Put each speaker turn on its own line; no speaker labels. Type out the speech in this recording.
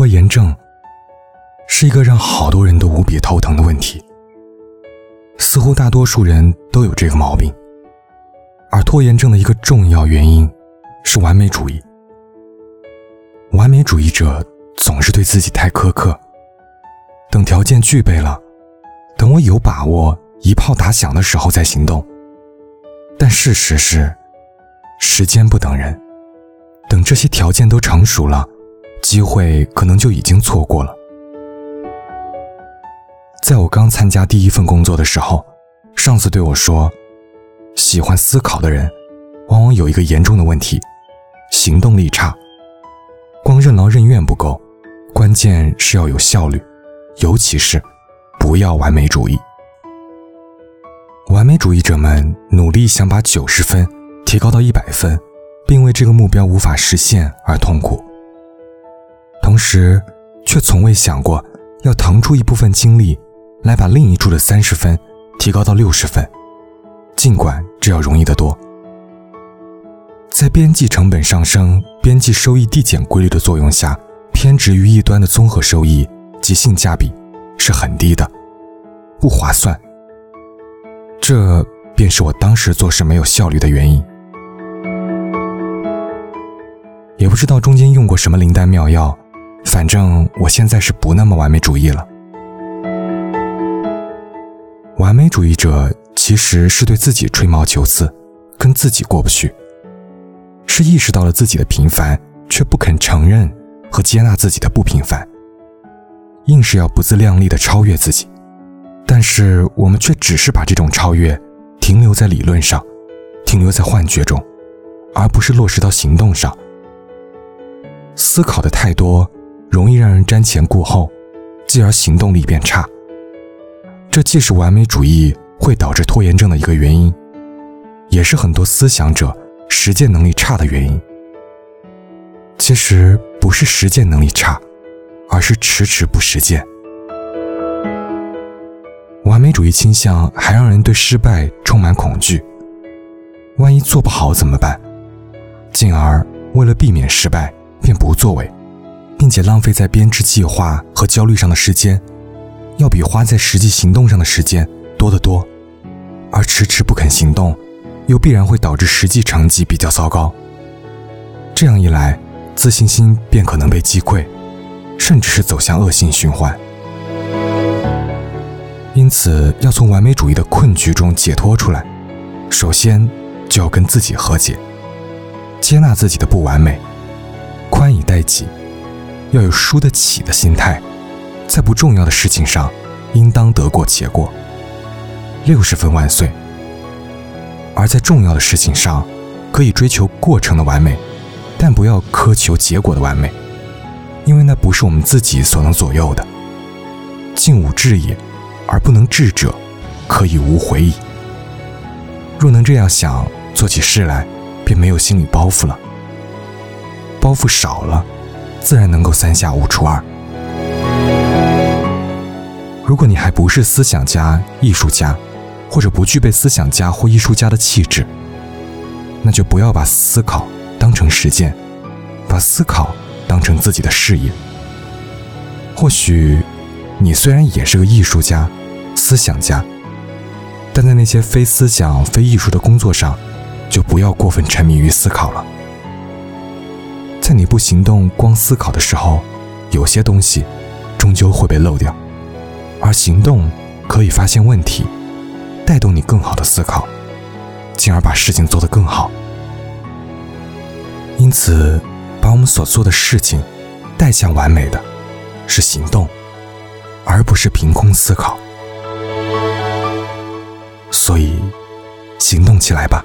拖延症是一个让好多人都无比头疼的问题。似乎大多数人都有这个毛病，而拖延症的一个重要原因是完美主义。完美主义者总是对自己太苛刻，等条件具备了，等我有把握一炮打响的时候再行动。但事实是，时间不等人，等这些条件都成熟了。机会可能就已经错过了。在我刚参加第一份工作的时候，上司对我说：“喜欢思考的人，往往有一个严重的问题，行动力差。光任劳任怨不够，关键是要有效率，尤其是不要完美主义。完美主义者们努力想把九十分提高到一百分，并为这个目标无法实现而痛苦。”同时，却从未想过要腾出一部分精力，来把另一处的三十分提高到六十分，尽管这要容易得多。在边际成本上升、边际收益递减规律的作用下，偏执于一端的综合收益及性价比是很低的，不划算。这便是我当时做事没有效率的原因。也不知道中间用过什么灵丹妙药。反正我现在是不那么完美主义了。完美主义者其实是对自己吹毛求疵，跟自己过不去，是意识到了自己的平凡，却不肯承认和接纳自己的不平凡，硬是要不自量力的超越自己。但是我们却只是把这种超越停留在理论上，停留在幻觉中，而不是落实到行动上。思考的太多。容易让人瞻前顾后，继而行动力变差。这既是完美主义会导致拖延症的一个原因，也是很多思想者实践能力差的原因。其实不是实践能力差，而是迟迟不实践。完美主义倾向还让人对失败充满恐惧，万一做不好怎么办？进而为了避免失败，便不作为。并且浪费在编织计划和焦虑上的时间，要比花在实际行动上的时间多得多，而迟迟不肯行动，又必然会导致实际成绩比较糟糕。这样一来，自信心便可能被击溃，甚至是走向恶性循环。因此，要从完美主义的困局中解脱出来，首先就要跟自己和解，接纳自己的不完美，宽以待己。要有输得起的心态，在不重要的事情上，应当得过且过，六十分万岁；而在重要的事情上，可以追求过程的完美，但不要苛求结果的完美，因为那不是我们自己所能左右的。静无志也，而不能智者，可以无悔矣。若能这样想，做起事来便没有心理包袱了，包袱少了。自然能够三下五除二。如果你还不是思想家、艺术家，或者不具备思想家或艺术家的气质，那就不要把思考当成实践，把思考当成自己的事业。或许，你虽然也是个艺术家、思想家，但在那些非思想、非艺术的工作上，就不要过分沉迷于思考了。在你不行动、光思考的时候，有些东西终究会被漏掉，而行动可以发现问题，带动你更好的思考，进而把事情做得更好。因此，把我们所做的事情带向完美的，是行动，而不是凭空思考。所以，行动起来吧。